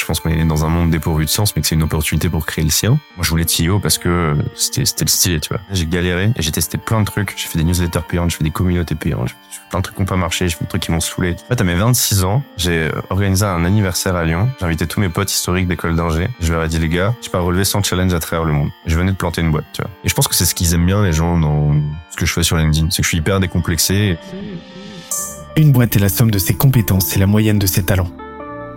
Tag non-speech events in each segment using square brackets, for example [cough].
Je pense qu'on est dans un monde dépourvu de sens, mais que c'est une opportunité pour créer le sien. Moi, je voulais être CEO parce que c'était, c'était le style, tu vois. J'ai galéré et j'ai testé plein de trucs. J'ai fait des newsletters payantes, je fais des communautés payantes, je fais plein de trucs qui n'ont pas marché, j'ai fait des trucs qui m'ont saoulé. En fait, à mes 26 ans, j'ai organisé un anniversaire à Lyon. J'ai invité tous mes potes historiques d'école d'ingé. Je leur ai dit, les gars, j'ai pas relevé 100 challenges à travers le monde. Je venais de planter une boîte, tu vois. Et je pense que c'est ce qu'ils aiment bien, les gens, dans ce que je fais sur LinkedIn. C'est que je suis hyper décomplexé. Une boîte est la somme de ses compétences et la moyenne de ses talents.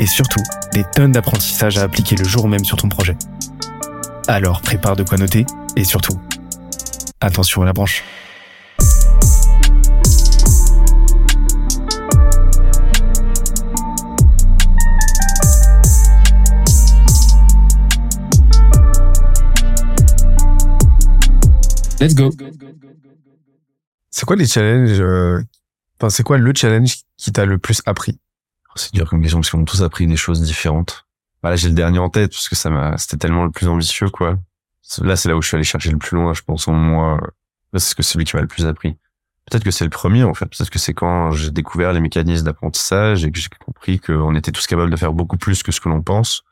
et surtout, des tonnes d'apprentissages à appliquer le jour même sur ton projet. Alors prépare de quoi noter, et surtout, attention à la branche. Let's go. C'est quoi les challenges euh, Enfin, c'est quoi le challenge qui t'a le plus appris? C'est dur comme question parce qu'on a tous appris des choses différentes. Voilà, j'ai le dernier en tête parce que ça m'a, c'était tellement le plus ambitieux, quoi. Là, c'est là où je suis allé chercher le plus loin, je pense, en moi. Là, c'est ce que celui qui m'a le plus appris. Peut-être que c'est le premier, en fait. Peut-être que c'est quand j'ai découvert les mécanismes d'apprentissage et que j'ai compris qu'on était tous capables de faire beaucoup plus que ce que l'on pense.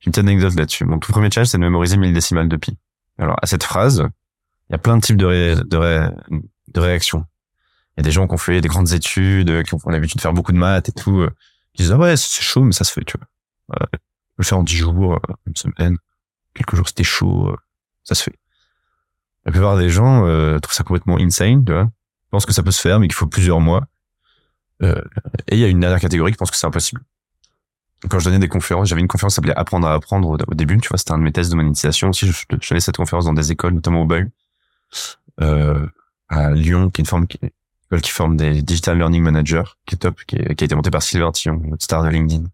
J'ai une petite anecdote là-dessus. Mon tout premier challenge, c'est de mémoriser 1000 décimales de pi. Alors, à cette phrase, il y a plein de types de, ré, de, ré, de réactions. Il y a des gens qui ont fait des grandes études, qui ont, l'habitude de faire beaucoup de maths et tout, euh, disent, ah ouais, c'est chaud, mais ça se fait, tu vois. Euh, le faire en dix jours, euh, une semaine, quelques jours c'était chaud, euh, ça se fait. La plupart des gens euh, trouvent ça complètement insane, tu vois. Pensent que ça peut se faire, mais qu'il faut plusieurs mois. Euh, et il y a une dernière catégorie qui pense que c'est impossible. Quand je donnais des conférences, j'avais une conférence qui s'appelait Apprendre à apprendre au, début, tu vois, c'était un de mes tests de monétisation aussi. Je, je, je cette conférence dans des écoles, notamment au BUG, euh, à Lyon, qui est une forme qui, qui forme des digital learning managers, qui est top, qui, a été monté par Sylvain Tillon, notre star de LinkedIn.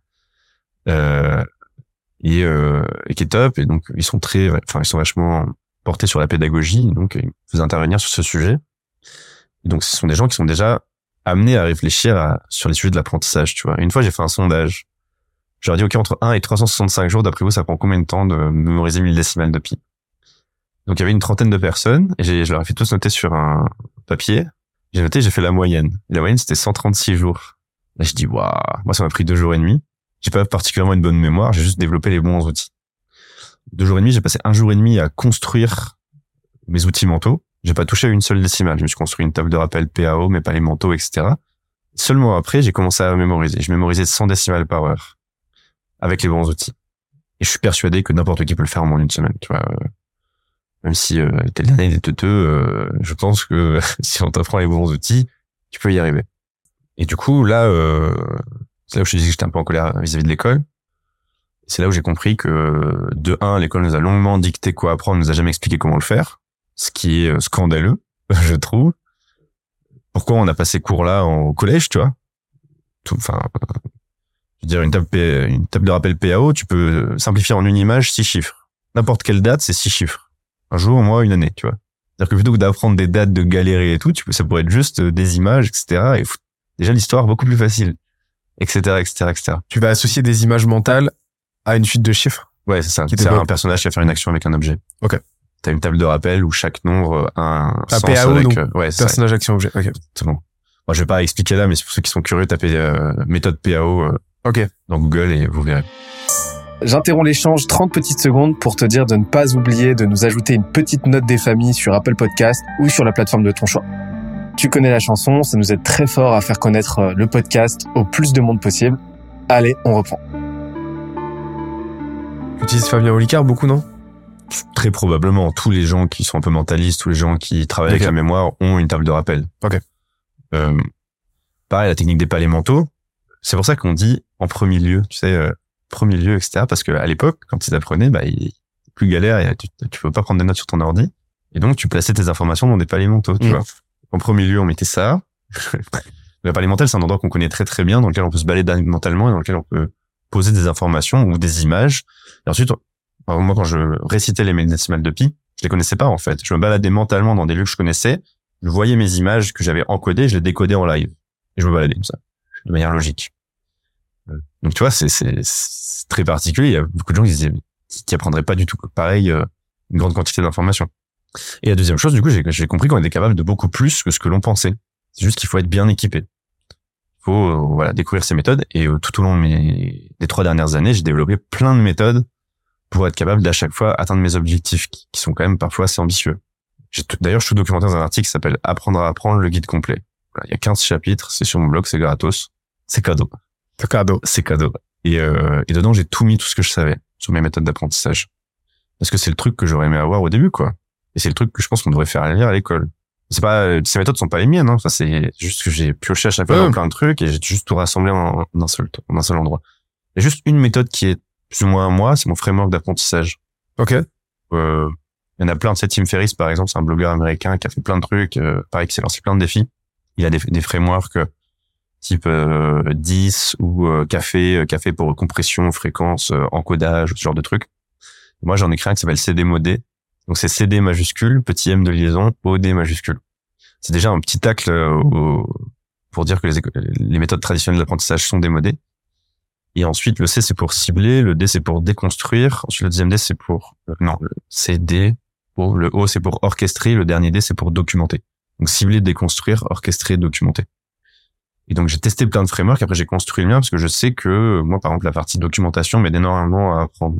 Euh, et, euh, et, qui est top. Et donc, ils sont très, enfin, ils sont vachement portés sur la pédagogie. Donc, ils faisaient intervenir sur ce sujet. Et donc, ce sont des gens qui sont déjà amenés à réfléchir à, sur les sujets de l'apprentissage, tu vois. Une fois, j'ai fait un sondage. Je leur ai dit, OK, entre 1 et 365 jours, d'après vous, ça prend combien de temps de mémoriser 1000 décimales de pi? Donc, il y avait une trentaine de personnes et je leur ai fait tous noter sur un papier. J'ai noté, j'ai fait la moyenne. La moyenne, c'était 136 jours. Là, je dis, waouh, moi, ça m'a pris deux jours et demi. J'ai pas particulièrement une bonne mémoire, j'ai juste développé les bons outils. Deux jours et demi, j'ai passé un jour et demi à construire mes outils mentaux. J'ai pas touché à une seule décimale. Je me suis construit une table de rappel PAO, mais pas les mentaux, etc. Seulement après, j'ai commencé à mémoriser. Je mémorisais 100 décimales par heure avec les bons outils. Et je suis persuadé que n'importe qui peut le faire en moins d'une semaine. Tu vois, même si euh, t'es le dernier des teuteux, euh, je pense que [laughs] si on t'apprend les bons outils, tu peux y arriver. Et du coup, là, euh, c'est là où je te disais que j'étais un peu en colère vis-à-vis de l'école. C'est là où j'ai compris que, de un, l'école nous a longuement dicté quoi apprendre, nous a jamais expliqué comment le faire, ce qui est euh, scandaleux, [laughs] je trouve. Pourquoi on a passé cours-là au collège, tu vois? Enfin, je veux dire, une table, une table de rappel PAO, tu peux simplifier en une image six chiffres. N'importe quelle date, c'est six chiffres un jour, un mois, une année, tu vois. C'est-à-dire que plutôt que d'apprendre des dates, de galérer et tout, tu peux, ça pourrait être juste euh, des images, etc. Et déjà l'histoire beaucoup plus facile, etc., etc., etc. Tu vas associer des images mentales à une suite de chiffres. Ouais, c'est ça. C'est un personnage qui va faire une action avec un objet. Ok. T'as une table de rappel où chaque nombre a un sens PAO, avec, euh, ouais, c'est ça. Personnage, action, objet. Ok. C'est bon. Moi, je vais pas expliquer là, mais pour ceux qui sont curieux, tapez euh, méthode PAO euh, Ok. dans Google et vous verrez. J'interromps l'échange 30 petites secondes pour te dire de ne pas oublier de nous ajouter une petite note des familles sur Apple Podcast ou sur la plateforme de ton choix. Tu connais la chanson, ça nous aide très fort à faire connaître euh, le podcast au plus de monde possible. Allez, on reprend. Tu utilises Fabien Olicard beaucoup, non? Très probablement, tous les gens qui sont un peu mentalistes, tous les gens qui travaillent avec la mémoire ont une table de rappel. Ok. Euh, pareil, la technique des palais mentaux. C'est pour ça qu'on dit en premier lieu, tu sais, euh, premier lieu, etc. Parce que à l'époque, quand ils apprenaient, bah, il, plus galère, et tu, tu peux pas prendre des notes sur ton ordi. Et donc, tu plaçais tes informations dans des palais mentaux, tu Mm. vois. En premier lieu, on mettait ça. [laughs] le palais mental, c'est un endroit qu'on connaît très très bien, dans lequel on peut se balader mentalement et dans lequel on peut poser des informations ou des images Et ensuite, moi, quand je récitais les décimales de pi, je les connaissais pas, en fait. Je me baladais mentalement dans des lieux que je connaissais. Je voyais mes images que j'avais encodées, je les décodais en live. Et je me baladais comme ça, de manière logique. Donc, tu vois, c'est, très particulier. Il y a beaucoup de gens qui disaient, qui apprendraient pas du tout pareil, euh, une grande quantité d'informations. Et la deuxième chose, du coup, j'ai, compris qu'on était capable de beaucoup plus que ce que l'on pensait. C'est juste qu'il faut être bien équipé. Il faut, euh, voilà, découvrir ces méthodes. Et euh, tout au long de mes, des trois dernières années, j'ai développé plein de méthodes pour être capable d'à chaque fois atteindre mes objectifs qui, sont quand même parfois assez ambitieux. D'ailleurs, je suis documenté dans un article qui s'appelle Apprendre à apprendre le guide complet. il y a 15 chapitres, c'est sur mon blog, c'est gratos. C'est cadeau. C'est cadeau. C'est cadeau. Et, euh, et dedans, j'ai tout mis, tout ce que je savais sur mes méthodes d'apprentissage. Parce que c'est le truc que j'aurais aimé avoir au début, quoi. Et c'est le truc que je pense qu'on devrait faire lire à l'école. C'est pas, ces méthodes sont pas les miennes, hein. Enfin, c'est juste que j'ai pioché à chaque fois dans plein de trucs et j'ai juste tout rassemblé en, un seul, en un seul endroit. Il y a juste une méthode qui est plus ou moins moi, c'est mon framework d'apprentissage. Ok. Euh, il y en a plein. de Tim Ferriss, par exemple, c'est un blogueur américain qui a fait plein de trucs, euh, pareil, qui s'est lancé plein de défis. Il a des, des frameworks euh, type euh, 10 ou euh, café, euh, café pour compression, fréquence, encodage, ce genre de trucs. Moi, j'en ai créé un qui s'appelle CD modé. Donc c'est CD majuscule, petit m de liaison, OD majuscule. C'est déjà un petit tacle pour dire que les, méthodes traditionnelles d'apprentissage sont démodées. Et ensuite, le C, c'est pour cibler, le D, c'est pour déconstruire. Ensuite, le deuxième D, c'est pour... Non, le C, D, pour, le O, c'est pour orchestrer. Le dernier D, c'est pour documenter. Donc, cibler, déconstruire, orchestrer, documenter. Et donc, j'ai testé plein de frameworks. Après, j'ai construit le mien parce que je sais que, moi, par exemple, la partie documentation m'aide énormément à apprendre.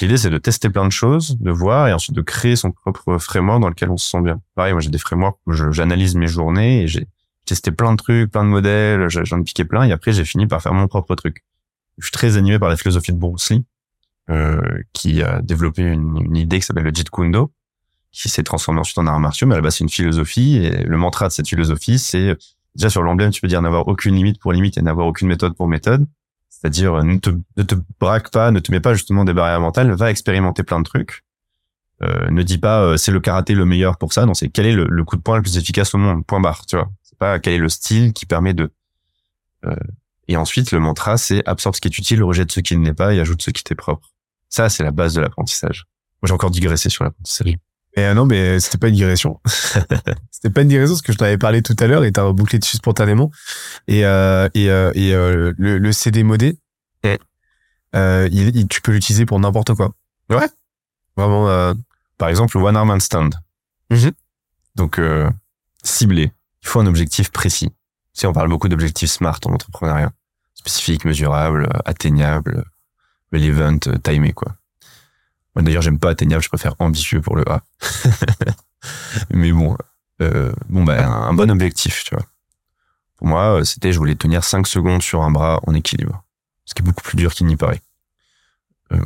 L'idée, c'est de tester plein de choses, de voir, et ensuite de créer son propre framework dans lequel on se sent bien. Pareil, moi, j'ai des frameworks où j'analyse mes journées et j'ai testé plein de trucs, plein de modèles, j'en ai piqué plein, et après, j'ai fini par faire mon propre truc je suis très animé par la philosophie de Bruce Lee, euh, qui a développé une, une idée qui s'appelle le Jeet Kune Do, qui s'est transformé ensuite en arts martiaux, mais à la base c'est une philosophie, et le mantra de cette philosophie, c'est déjà sur l'emblème, tu peux dire n'avoir aucune limite pour limite et n'avoir aucune méthode pour méthode. C'est-à-dire ne te, braque pas, ne te mets pas justement des barrières mentales, va expérimenter plein de trucs. Euh, ne dis pas euh, c'est le karaté le meilleur pour ça, non c'est quel est le, le, coup de poing le plus efficace au monde, point barre, tu vois. C'est pas quel est le style qui permet de euh, et ensuite, le mantra, c'est absorbe ce qui est utile, rejette ce qui ne l'est pas et ajoute ce qui t'est propre. Ça, c'est la base de l'apprentissage. Moi, j'ai encore digressé sur l'apprentissage. Et euh, non, mais c'était pas une digression. [laughs] c'était pas une digression parce que je t'avais parlé tout à l'heure et t'as rebouclé dessus spontanément. Et euh, et, euh, et euh, le, le, CD modé, euh, il, tu peux l'utiliser pour n'importe quoi. Ouais. Vraiment. Euh... Par exemple, one arm stand. Mm Donc ciblé. Il faut un objectif précis. Tu sais, on parle beaucoup d'objectifs smart en entrepreneuriat. Spécifique, mesurable, atteignable, relevant, timé, quoi. Moi, d'ailleurs, j'aime pas atteignable, je préfère ambitieux pour le A. [laughs] Mais bon, euh, bon, bah, un, bon objectif, tu vois. Pour moi, c'était, je voulais tenir 5 secondes sur un bras en équilibre. Ce qui est beaucoup plus dur qu'il n'y paraît. Euh,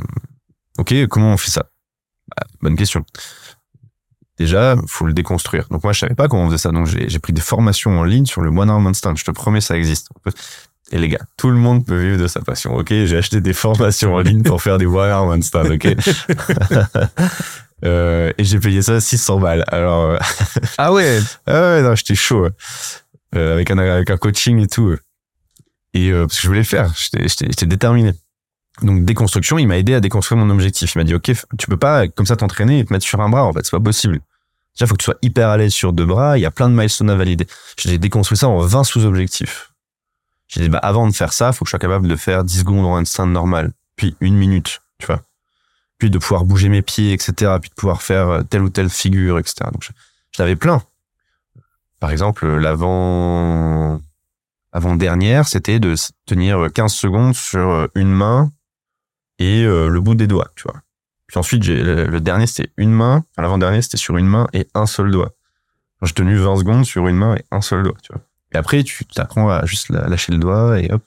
ok, comment on fait ça? Bah, Bonne question déjà, faut le déconstruire. Donc moi, je savais pas comment on faisait ça. Donc j'ai pris des formations en ligne sur le One Arm Stand. Je te promets, ça existe. Et les gars, tout le monde peut vivre de sa passion. Ok, j'ai acheté des formations en ligne pour faire des One Arm Stand. Ok? [laughs] euh, et j'ai payé ça 600 balles. Alors euh, ah ouais, [laughs] ah ouais, non, j'étais chaud euh, avec un avec un coaching et tout. Et euh, parce que je voulais le faire, j'étais déterminé. Donc déconstruction, il m'a aidé à déconstruire mon objectif. Il m'a dit ok, tu peux pas comme ça t'entraîner et te mettre sur un bras. En fait, c'est pas possible. Déjà, faut que tu sois hyper à l'aise sur deux bras. Il y a plein de milestones à valider. J'ai déconstruit ça en 20 sous-objectifs. J'ai dit bah avant de faire ça, faut que je sois capable de faire 10 secondes en instant normal, puis une minute, tu vois. Puis de pouvoir bouger mes pieds, etc. Puis de pouvoir faire telle ou telle figure, etc. Donc je, l'avais plein. Par exemple, l'avant avant dernière, c'était de tenir 15 secondes sur une main et euh, le bout des doigts, tu vois. Puis ensuite, j'ai le, dernier, c'était une main. L'avant-dernier, c'était sur une main et un seul doigt. J'ai tenu 20 secondes sur une main et un seul doigt, tu vois. Et après, tu t'apprends à juste lâcher le doigt et hop.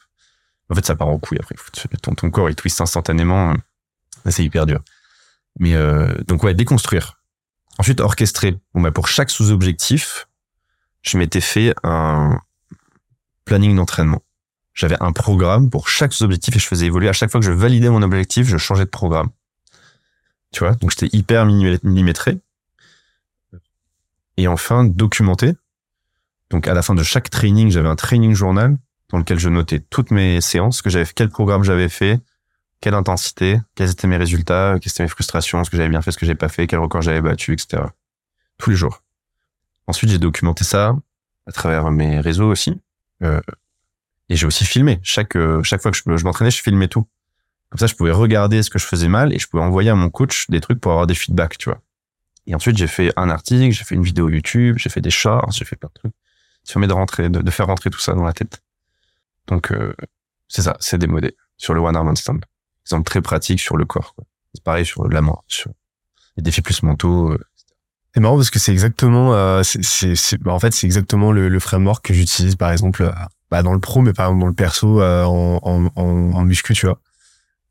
En fait, ça part en couille après. Ton, corps, il twist instantanément. C'est hyper dur. Mais euh, donc, ouais, déconstruire. Ensuite, orchestrer. Bah, pour chaque sous-objectif, je m'étais fait un planning d'entraînement j'avais un programme pour chaque objectif et je faisais évoluer. À chaque fois que je validais mon objectif, je changeais de programme. Tu vois, donc j'étais hyper millimétré. Et enfin, documenté. Donc à la fin de chaque training, j'avais un training journal dans lequel je notais toutes mes séances, que j'avais, quel programme j'avais fait, quelle intensité, quels étaient mes résultats, quelles étaient mes frustrations, ce que j'avais bien fait, ce que j'avais pas fait, quel record j'avais battu, etc. Tous les jours. Ensuite, j'ai documenté ça à travers mes réseaux aussi. Euh, et j'ai aussi filmé. Chaque, euh, chaque fois que je, je m'entraînais, je filmais tout. Comme ça, je pouvais regarder ce que je faisais mal et je pouvais envoyer à mon coach des trucs pour avoir des feedbacks, tu vois. Et ensuite, j'ai fait un article, j'ai fait une vidéo YouTube, j'ai fait des shorts, j'ai fait plein de trucs. De rentrer, de, de, faire rentrer tout ça dans la tête. Donc, euh, c'est ça, c'est démodé sur le one arm handstand. Exemple très pratique sur le corps. C'est pareil sur la mort, sur les défis plus mentaux. Euh, c'est marrant parce que c'est exactement, euh, c'est, bah, en fait, c'est exactement le, le framework que j'utilise par exemple euh, bah, dans le pro, mais par exemple dans le perso euh, en, en, en, en muscu, tu vois.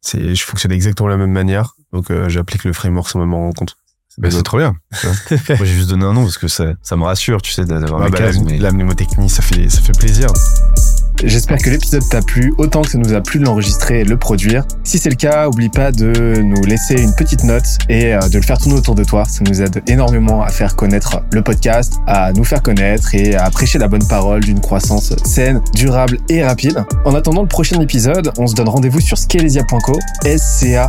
C'est, je fonctionne exactement de la même manière, donc j'applique le framework sans même m'en rendre compte. Ben, c'est trop bien. [laughs] Moi, j'ai juste donné un nom parce que ça, ça me rassure, tu sais, d'avoir mes bah, cases, la, mais... la mnémotechnie, ça fait, ça fait plaisir. J'espère que l'épisode t'a plu autant que ça nous a plu de l'enregistrer et de le produire. Si c'est le cas, oublie pas de nous laisser une petite note et euh, de le faire tourner autour de toi. Ça nous aide énormément à faire connaître le podcast, à nous faire connaître et à prêcher la bonne parole d'une croissance saine, durable et rapide. En attendant le prochain épisode, on se donne rendez-vous sur scalesia.co, S-C-A-L-E-Z-I-A.co